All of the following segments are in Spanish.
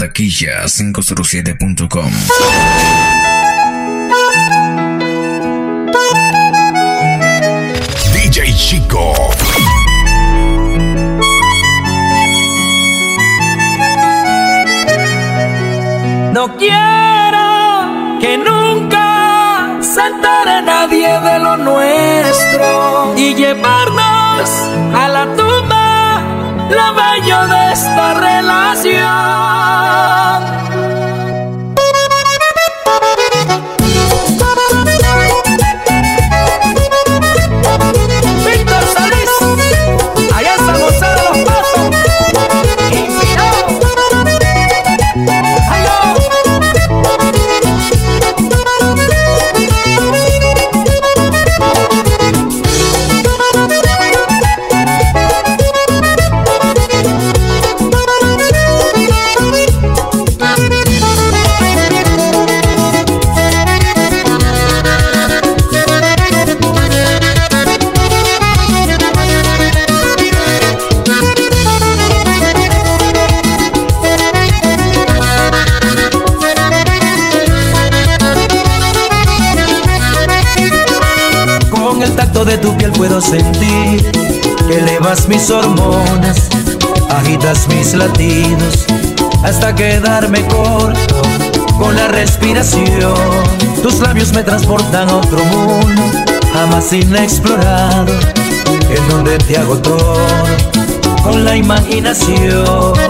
taquilla507.com. DJ Chico. No quiero que nunca se entere nadie de lo nuestro y llevarnos a la tumba lo bello de esta relación. Sentir que elevas mis hormonas, agitas mis latidos hasta quedarme corto con la respiración. Tus labios me transportan a otro mundo, jamás inexplorado, en donde te hago todo con la imaginación.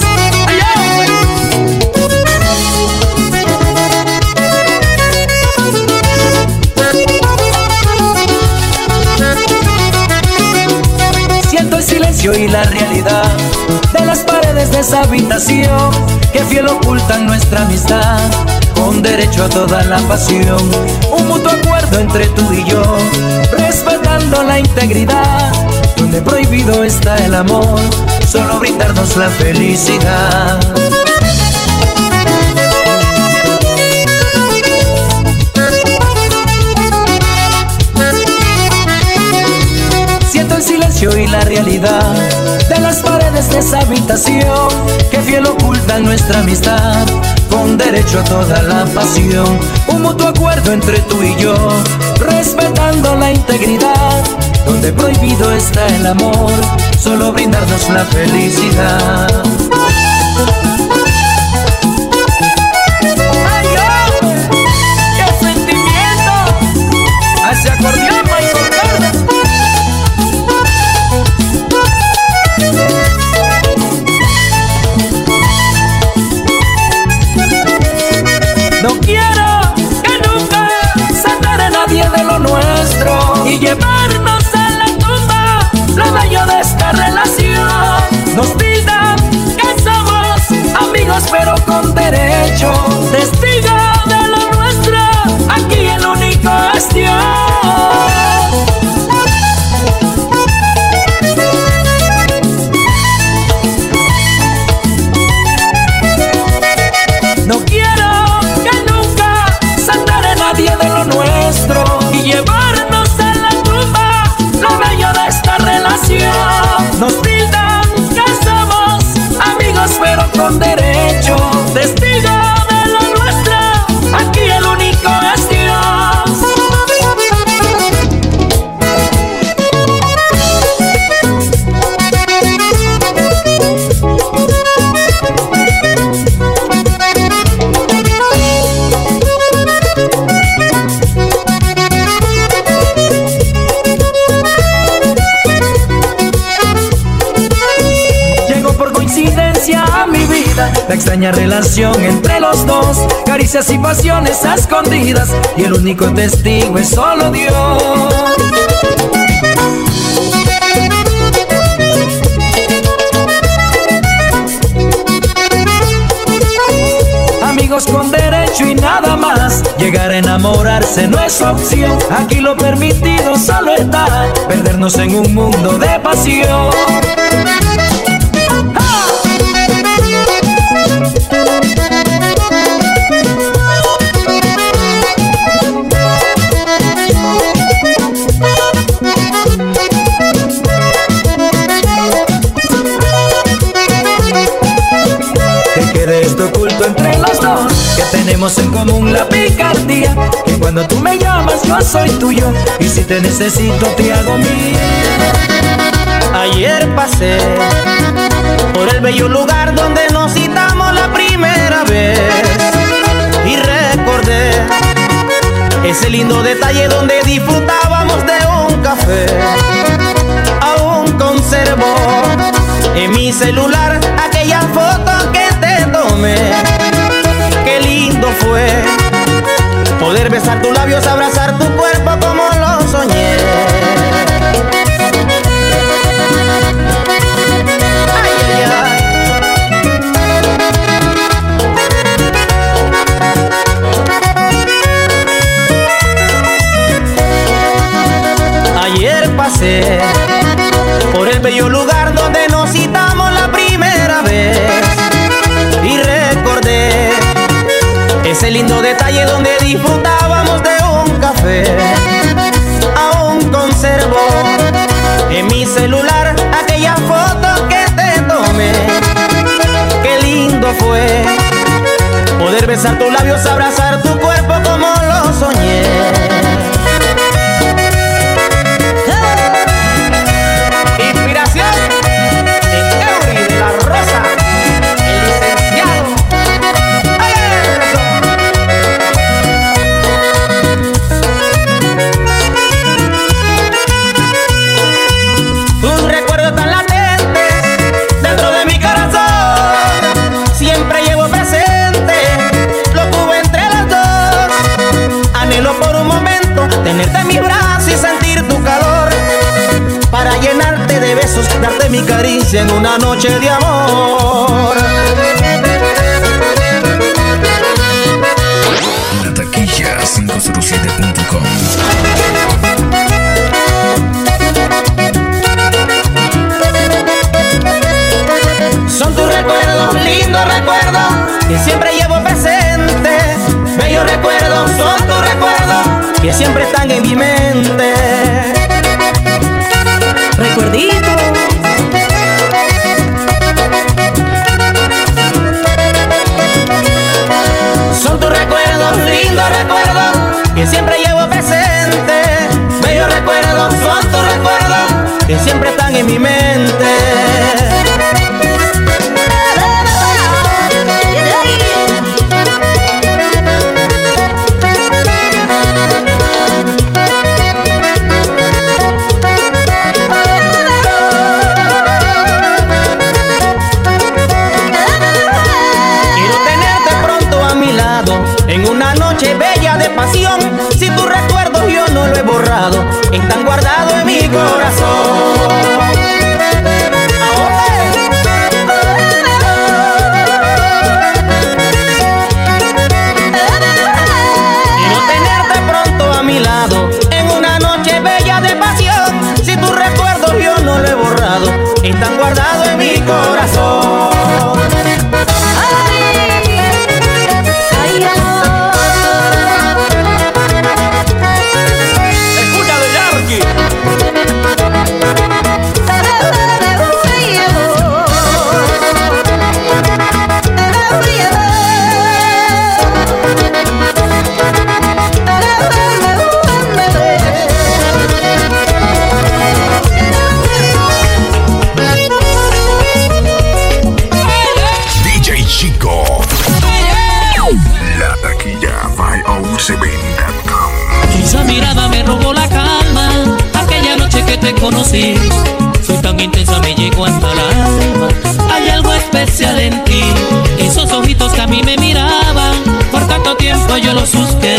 Y la realidad de las paredes de esa habitación que fiel ocultan nuestra amistad con derecho a toda la pasión. Un mutuo acuerdo entre tú y yo, respetando la integridad, donde prohibido está el amor, solo brindarnos la felicidad. Y la realidad de las paredes de esa habitación que fiel ocultan nuestra amistad con derecho a toda la pasión. Un mutuo acuerdo entre tú y yo, respetando la integridad, donde prohibido está el amor, solo brindarnos la felicidad. pero con derechos. Entre los dos, caricias y pasiones escondidas, y el único testigo es solo Dios. Amigos con derecho y nada más. Llegar a enamorarse no es opción. Aquí lo permitido solo está perdernos en un mundo de pasión. Tenemos en común la picardía Que cuando tú me llamas yo soy tuyo Y si te necesito te hago mío Ayer pasé por el bello lugar donde nos citamos la primera vez Y recordé ese lindo detalle donde disfrutábamos de un café. Aún conservo en mi celular aquella foto que te tomé fue poder besar tus labios, abrazar tu cuerpo como lo soñé. Ayer pasé lindo detalle donde disfrutábamos de un café. Aún conservo en mi celular aquella foto que te tomé. Qué lindo fue poder besar tus labios, abrazar tu cuerpo como lo soñé. Soy tan intensa, me llegó hasta la alma. Hay algo especial en ti, esos ojitos que a mí me miraban, por tanto tiempo yo los busqué.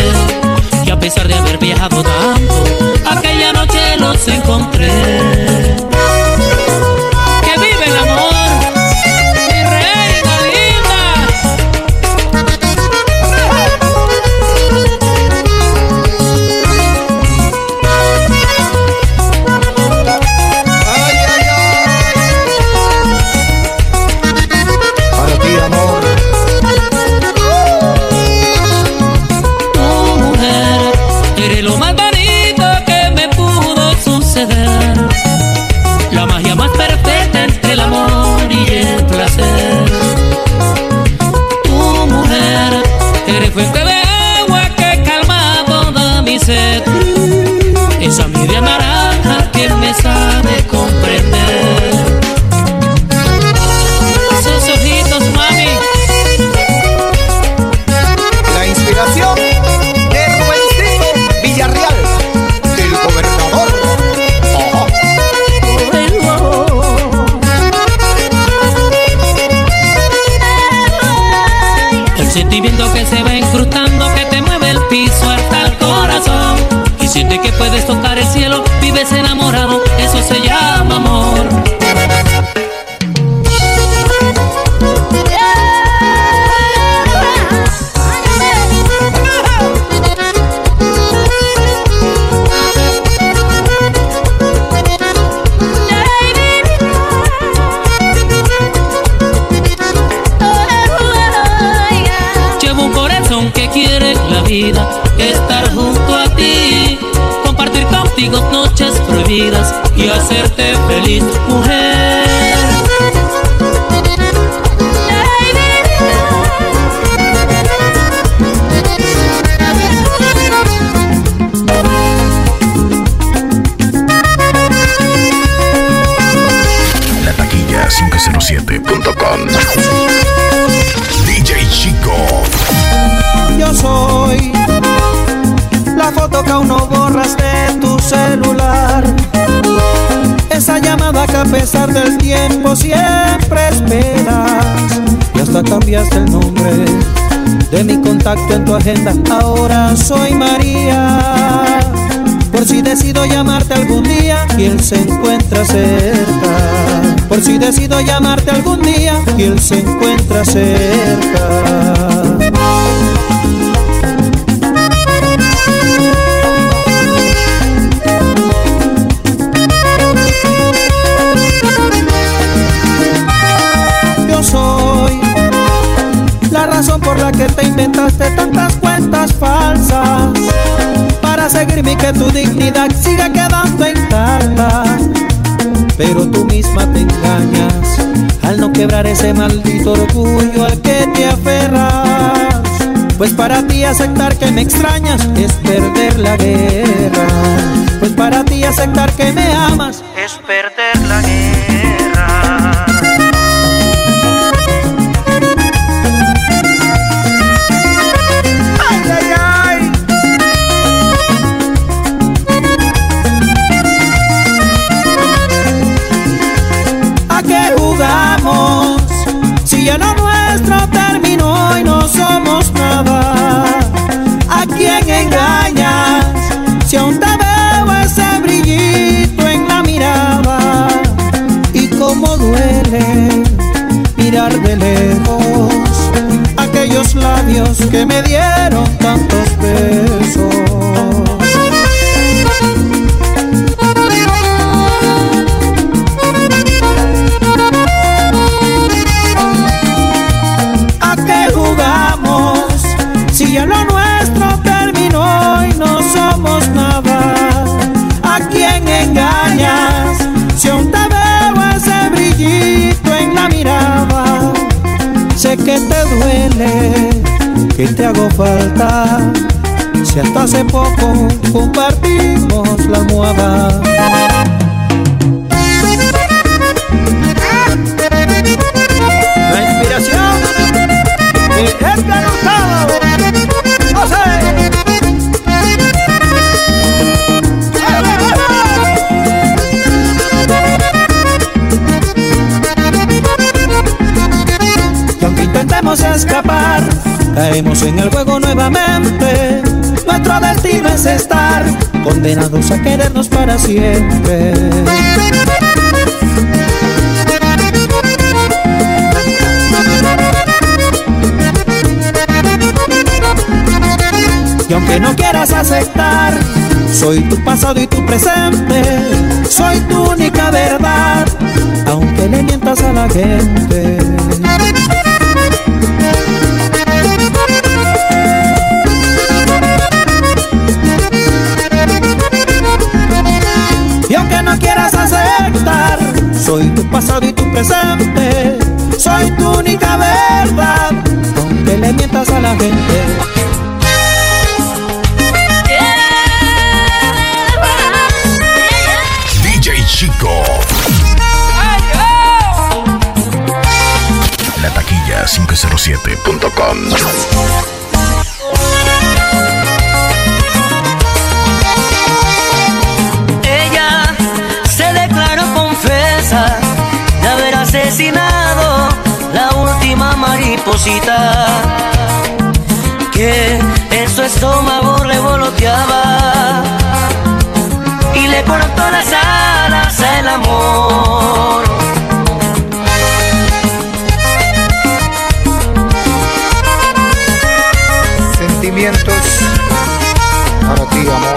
Y a pesar de haber viajado tanto, aquella noche los encontré. Siento viendo que se va incrustando, que te mueve el piso hasta el corazón. Y siente que puedes tocar el cielo, vives enamorado, eso se llama. En tu agenda. Ahora soy María. Por si decido llamarte algún día, quien se encuentra cerca. Por si decido llamarte algún día, quien se encuentra cerca. Inventaste tantas cuentas falsas para seguirme que tu dignidad siga quedando intacta. Pero tú misma te engañas al no quebrar ese maldito orgullo al que te aferras. Pues para ti aceptar que me extrañas es perder la guerra. Pues para ti aceptar que me amas es perder aquellos labios que me dieron tantos besos. Si hasta hace poco compartimos la almohada. La inspiración de Edgar Hurtado. escapar caemos en el juego nuevamente. Condenados a querernos para siempre. Y aunque no quieras aceptar, soy tu pasado y tu presente, soy tu única verdad, aunque le mientas a la gente. 507.com. Ella se declaró confesa de haber asesinado la última mariposita Sentimientos para ti, amor.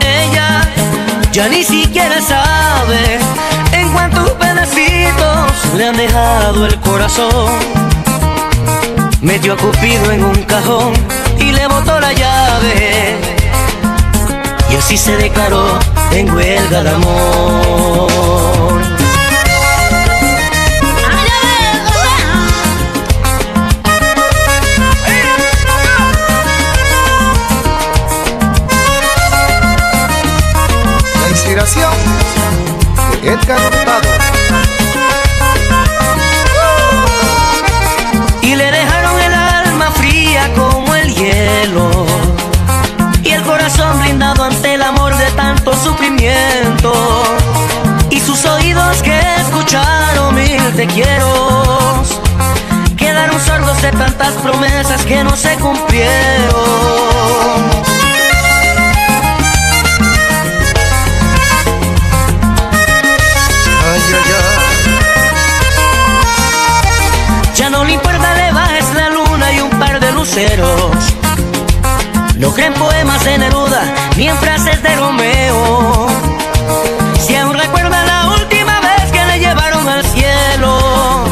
Ella ya ni siquiera sabe en cuántos pedacitos le han dejado el corazón. Metió a Cupido en un cajón y le botó la llave. Y así se declaró en huelga de amor. La inspiración de Edgar sufrimiento y sus oídos que escucharon mil te quiero quedaron sordos de tantas promesas que no se cumplieron Ay, ay, ay. Ya no le importa, le bajes la luna y un par de luceros. No creen poemas de Neruda ni en frases de Romeo. Si aún recuerda la última vez que le llevaron al cielo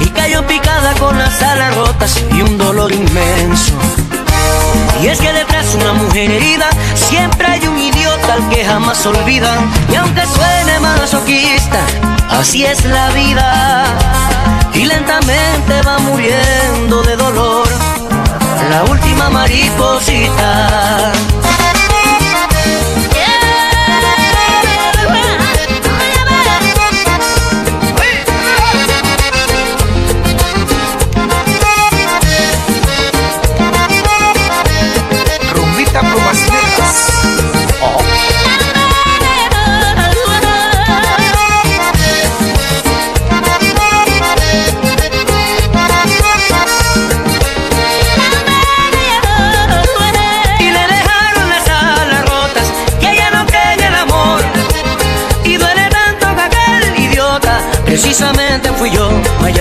y cayó picada con las alas rotas y un dolor inmenso. Y es que detrás de una mujer herida siempre hay un idiota al que jamás olvida. Y aunque suene masoquista, así es la vida. Y lentamente va muriendo de dolor la última mariposita.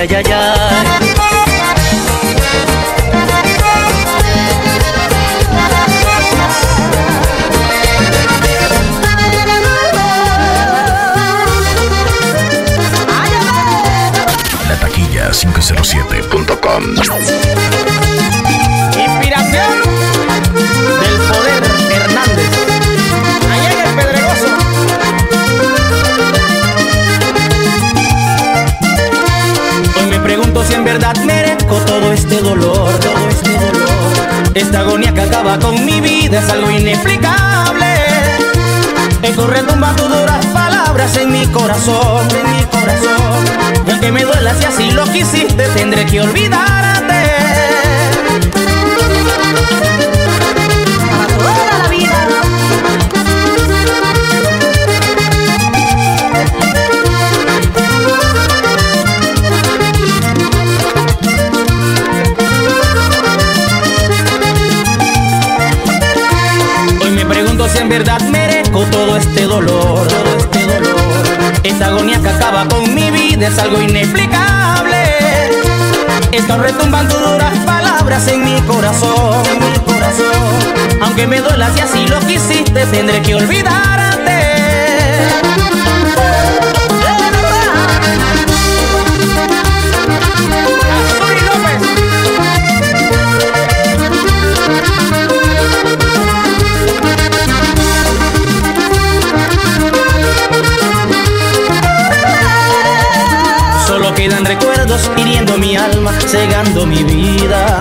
Ay, ay, es algo inexplicable. Eco retumba tus duras palabras en mi corazón, en mi corazón. Y aunque me duela si así lo quisiste, tendré que olvidarte. Dolor. Esta agonía que acaba con mi vida es algo inexplicable. Están retumbando duras palabras en mi corazón, mi corazón. Aunque me duela si así lo quisiste, tendré que olvidarte. Recuerdos hiriendo mi alma, cegando mi vida.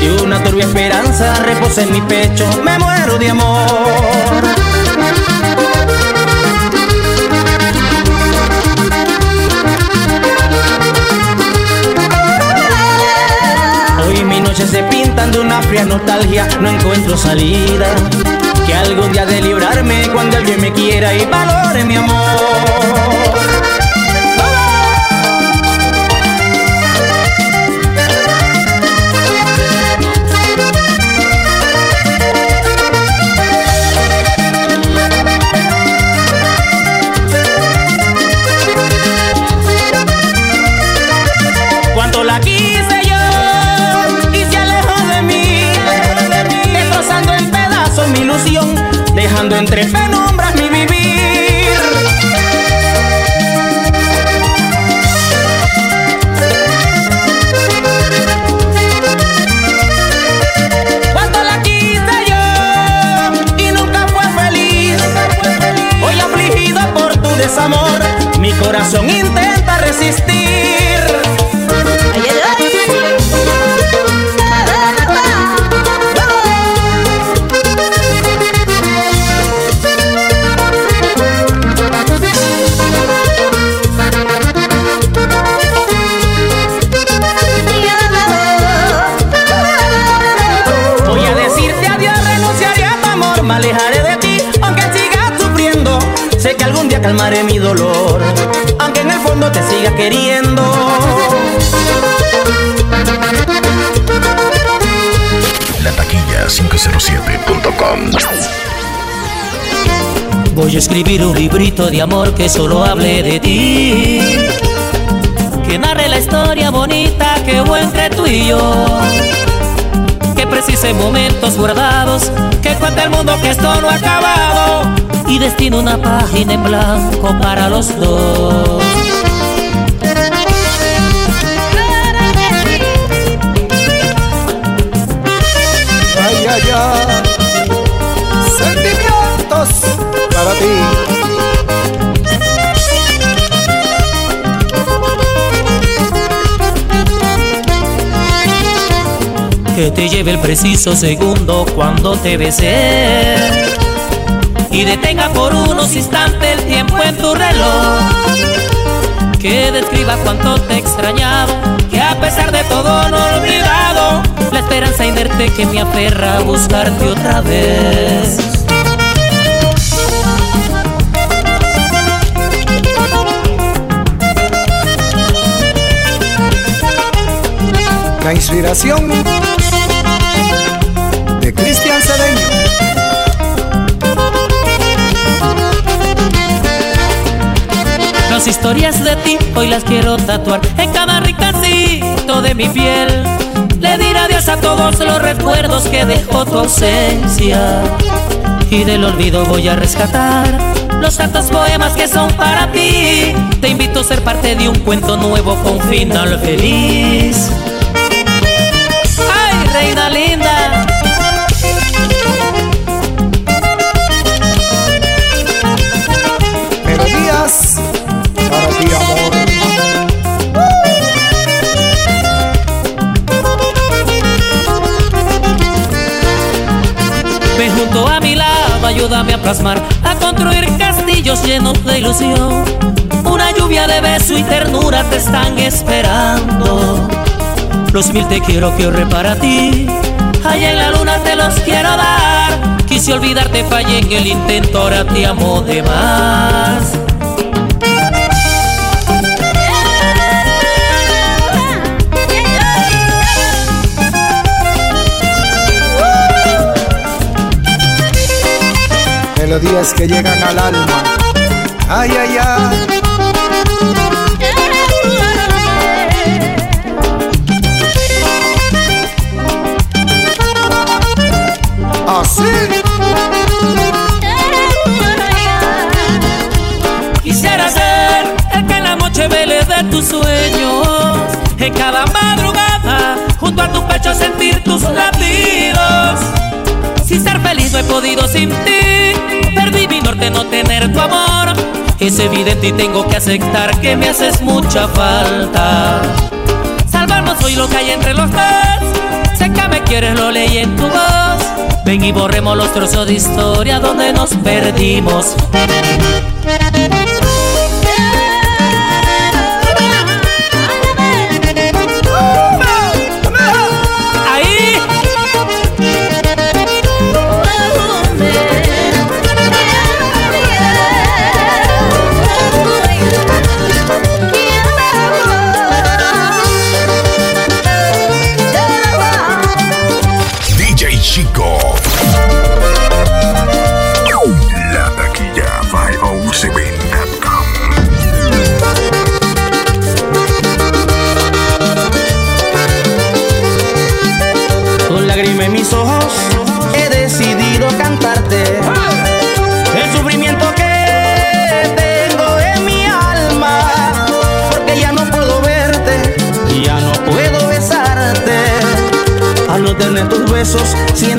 Y una turbia esperanza reposa en mi pecho, me muero de amor. Hoy mis noches se pintan de una fría nostalgia, no encuentro salida. Que algún día de librarme cuando alguien me quiera y valore mi amor. Entre penumbras mi vivir. Cuánto la quise yo y nunca fue feliz. Hoy afligido por tu desamor, mi corazón intenta resistir. Calmaré mi dolor, aunque en el fondo te siga queriendo. La taquilla 507.com Voy a escribir un librito de amor que solo hable de ti. Que narre la historia bonita que hubo entre tú y yo. Que precise momentos guardados. Que cuente el mundo que esto no ha acabado y destino una página en blanco para los dos. Ay, ay, ay. Sentimientos para ti. Que te lleve el preciso segundo cuando te besé y detenga por unos instantes el tiempo en tu reloj. Que describa cuánto te he extrañado, que a pesar de todo no he olvidado la esperanza inerte que me aferra a buscarte otra vez. La inspiración de Cristian Cedeño. Las historias de ti hoy las quiero tatuar en cada rincóncito de mi piel. Le diré adiós a todos los recuerdos que dejó tu ausencia. Y del olvido voy a rescatar los tantos poemas que son para ti. Te invito a ser parte de un cuento nuevo con final feliz. ¡Ay, reina linda! Ayúdame a plasmar, a construir castillos llenos de ilusión. Una lluvia de beso y ternura te están esperando. Los mil te quiero que ahorre para ti, allá en la luna te los quiero dar. Quise olvidarte, fallé en el intento, ahora te amo de más. Melodías que llegan al alma. Ay, ay, ay. Así. Quisiera ser el que en la noche vele de tus sueños. En cada madrugada, junto a tu pecho sentir tus latidos. Sin ser feliz no he podido sin ti. Norte no tener tu amor. Es evidente y tengo que aceptar que me haces mucha falta. Salvarnos hoy lo que hay entre los dos. Sé que me quieres, lo leí en tu voz. Ven y borremos los trozos de historia donde nos perdimos. Besos, siento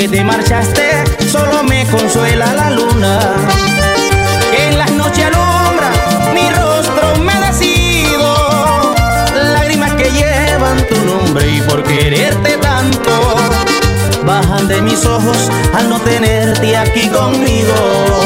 que te marchaste, solo me consuela la luna. En las noches alumbra mi rostro humedecido. Lágrimas que llevan tu nombre y por quererte tanto bajan de mis ojos al no tenerte aquí conmigo.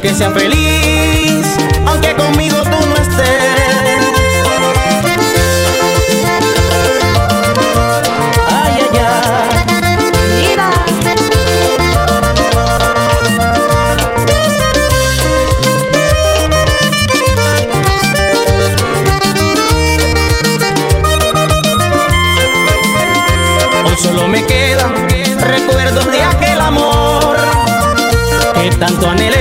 Quiero que sea feliz, aunque conmigo tú no estés. Ay, ay, ay. Hoy solo me quedan recuerdos de aquel amor que tanto anhelé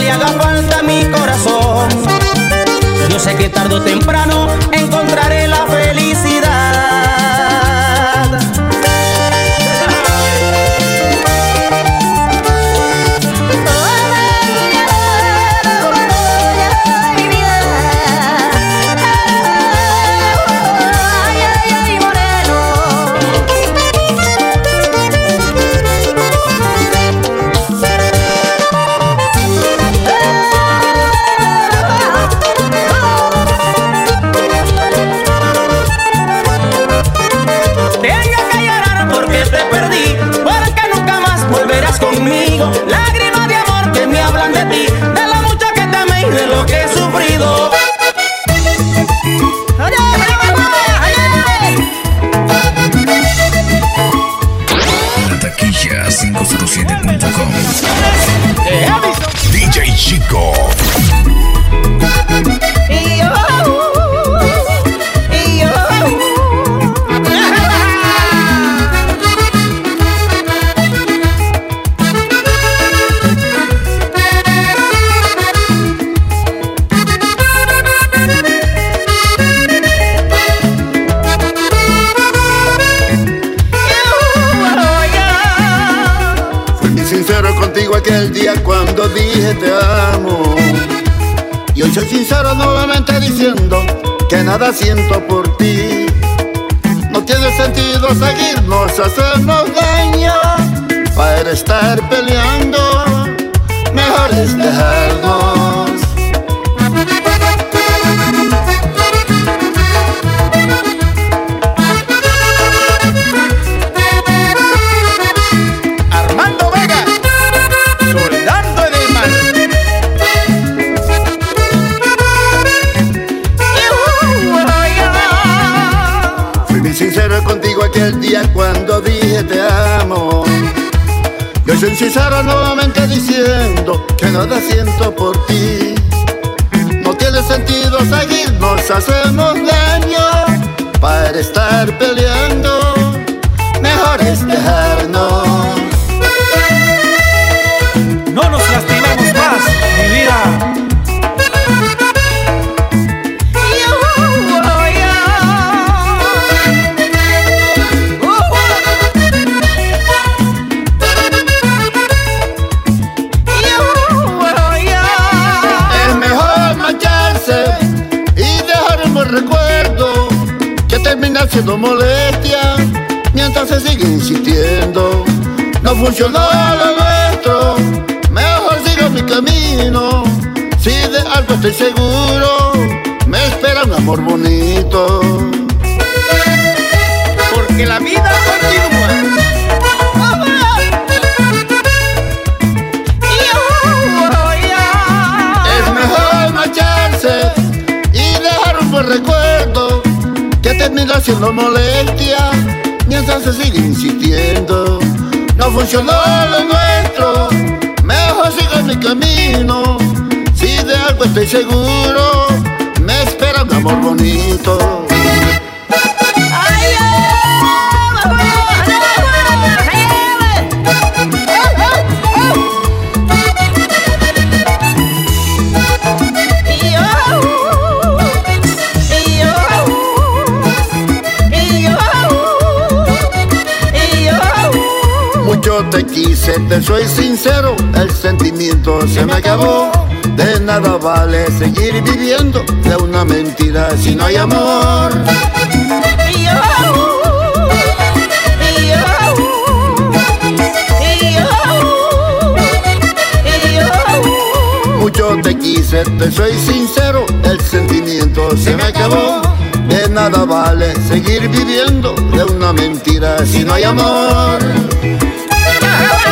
le haga falta mi corazón, yo sé que tarde o temprano encontraré la felicidad. Nuevamente diciendo que nada siento por ti. No tiene sentido seguirnos, hacernos daño para estar peleando. Mejor es dejarnos. Sincero nuevamente diciendo que nada siento por ti. No tiene sentido seguirnos, hacemos daño para estar peleando. Mejor es dejarnos. Siendo molestia mientras se sigue insistiendo. No funcionó lo nuestro, mejor sigo mi camino. Si de algo estoy seguro, me espera un amor bonito. Porque la vida continúa. Es mejor marcharse y dejar un buen recuerdo terminar siendo molestia mientras se sigue insistiendo. No funcionó lo nuestro, mejor sigo mi camino. Si de algo estoy seguro, me espera un amor bonito. Te quise, te soy sincero, el sentimiento se me acabó. De nada vale seguir viviendo de una mentira si no hay amor. Mucho te quise, te soy sincero, el sentimiento se me acabó. De nada vale seguir viviendo de una mentira si no hay amor.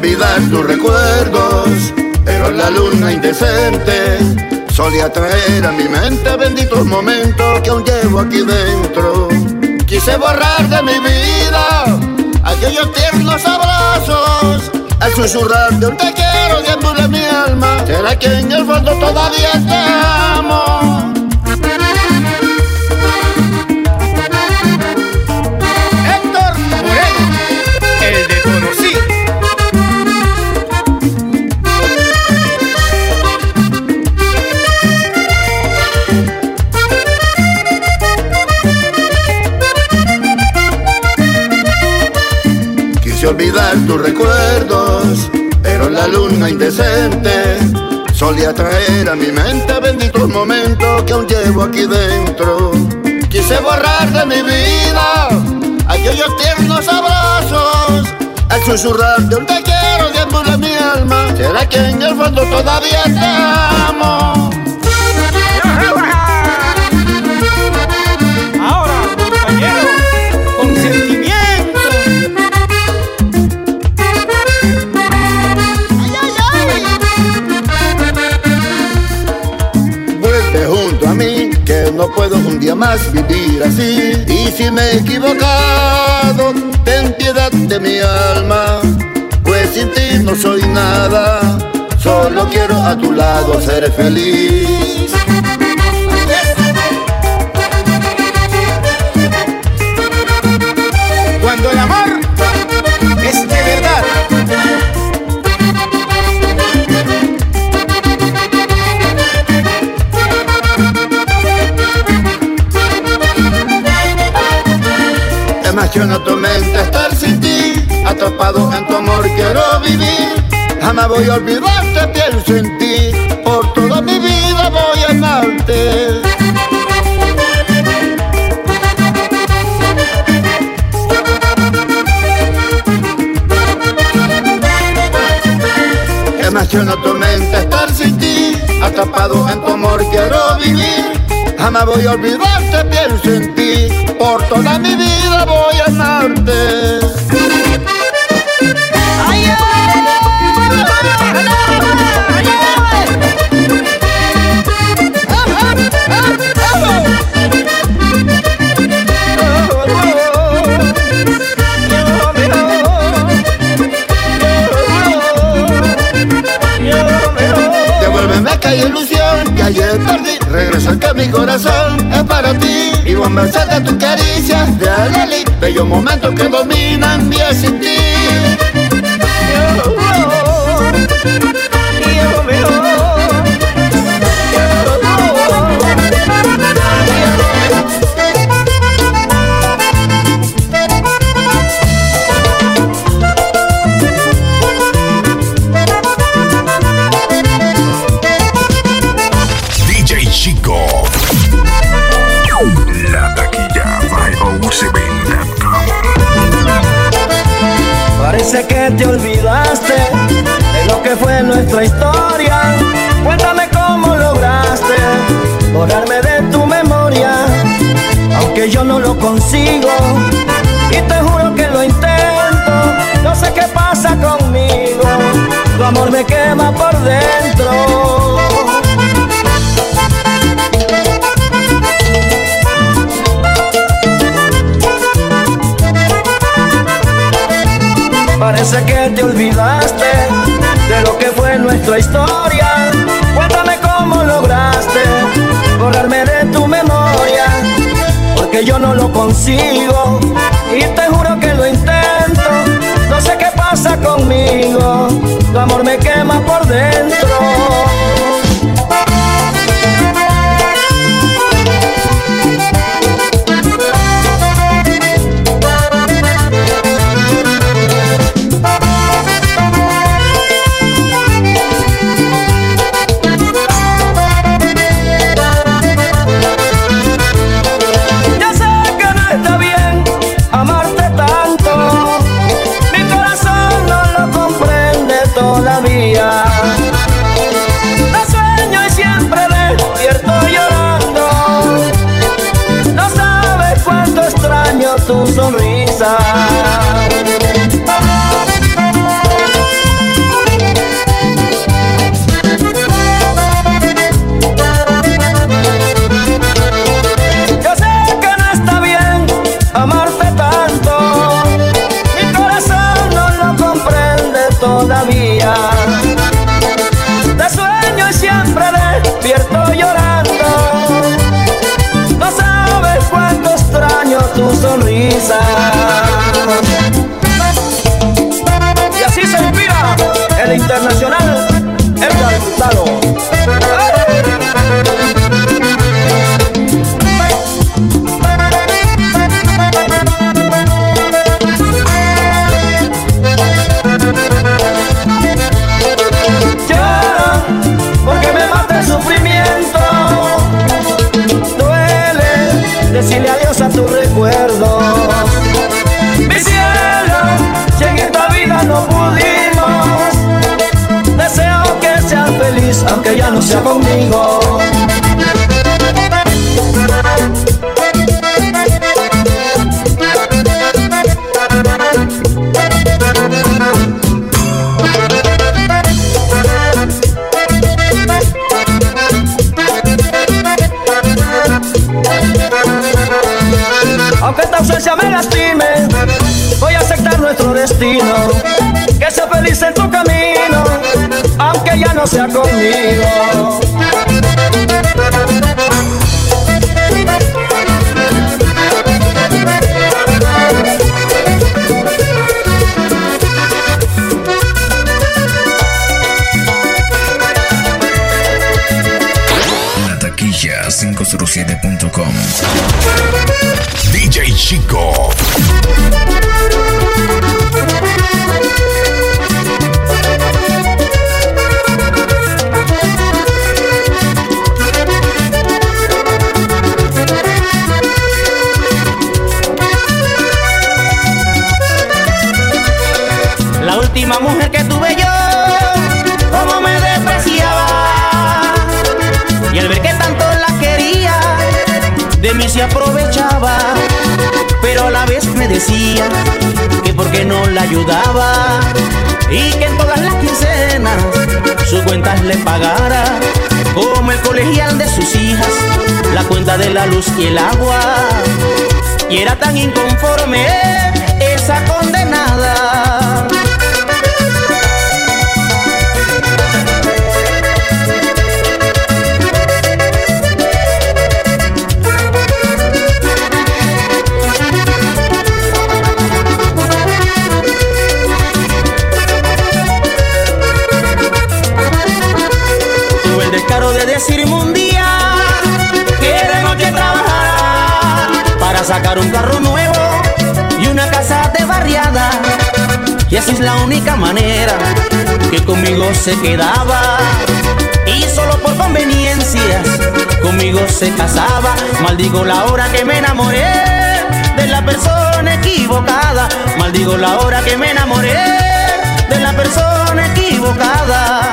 olvidar tus recuerdos, pero la luna indecente solía traer a mi mente benditos momentos que aún llevo aquí dentro. Quise borrar de mi vida aquellos tiernos abrazos, al susurrar de un te quiero deambula mi alma. Será que en el fondo todavía te amo. La luna indecente solía traer a mi mente benditos momentos que aún llevo aquí dentro. Quise borrar de mi vida aquellos tiernos abrazos, al susurrar de un te quiero deambula mi alma. ¿Será que en el fondo todavía te amo? Puedo un día más vivir así. Y si me he equivocado, ten piedad de mi alma, pues sin ti no soy nada. Solo quiero a tu lado ser feliz. Voy a olvidarte, pienso en ti, por toda mi vida voy a amarte. Emociona tu mente estar sin ti, atrapado en tu amor quiero vivir. Jamás voy a olvidarte, pienso en ti, por toda mi vida voy a amarte. Devuélveme aquella ilusión que ayer perdí. Regresa que mi corazón es para ti. Vivo en merced de tus caricias de Aleli Bellos momentos que dominan mi existir te olvidaste de lo que fue nuestra historia. Cuéntame cómo lograste borrarme de tu memoria, aunque yo no lo consigo. Y te juro que lo intento, no sé qué pasa conmigo. Tu amor me quema por dentro. Parece que te olvidaste de nuestra historia. Cuéntame cómo lograste borrarme de tu memoria, porque yo no lo consigo y te juro que lo intento. No sé qué pasa conmigo, tu amor me quema por dentro. Destino. Que sea feliz en tu camino, aunque ya no sea conmigo. La taquilla 507.com. DJ Chico. Decía que porque no la ayudaba. Y que en todas las quincenas sus cuentas le pagara. Como el colegial de sus hijas, la cuenta de la luz y el agua. Y era tan inconforme esa condenada. Conmigo se quedaba. Y solo por conveniencias conmigo se casaba. Maldigo la hora que me enamoré de la persona equivocada. Maldigo la hora que me enamoré de la persona equivocada.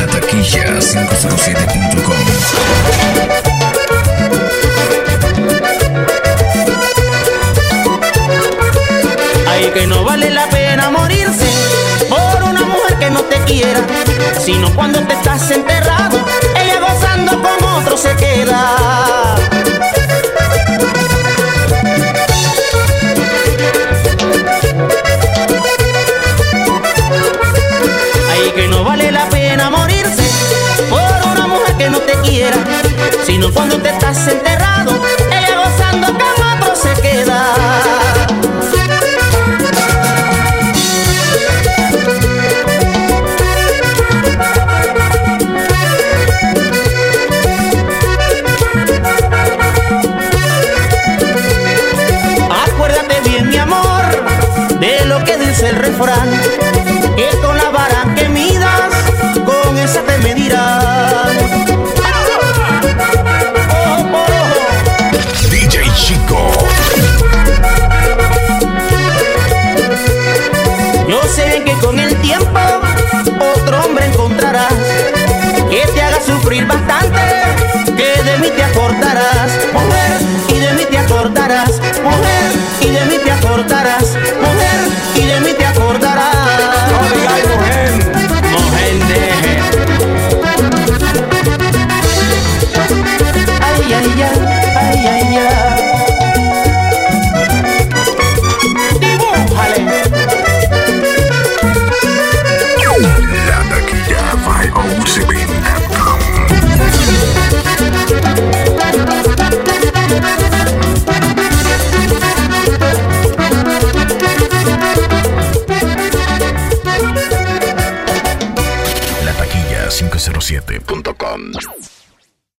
La taquilla 507.com. Ay, que no vale la pena morirse por una mujer que no te quiera, sino cuando te estás enterrado, ella gozando con otro se queda. Ay, que no vale la pena morirse por una mujer que no te quiera, sino cuando te estás enterrado,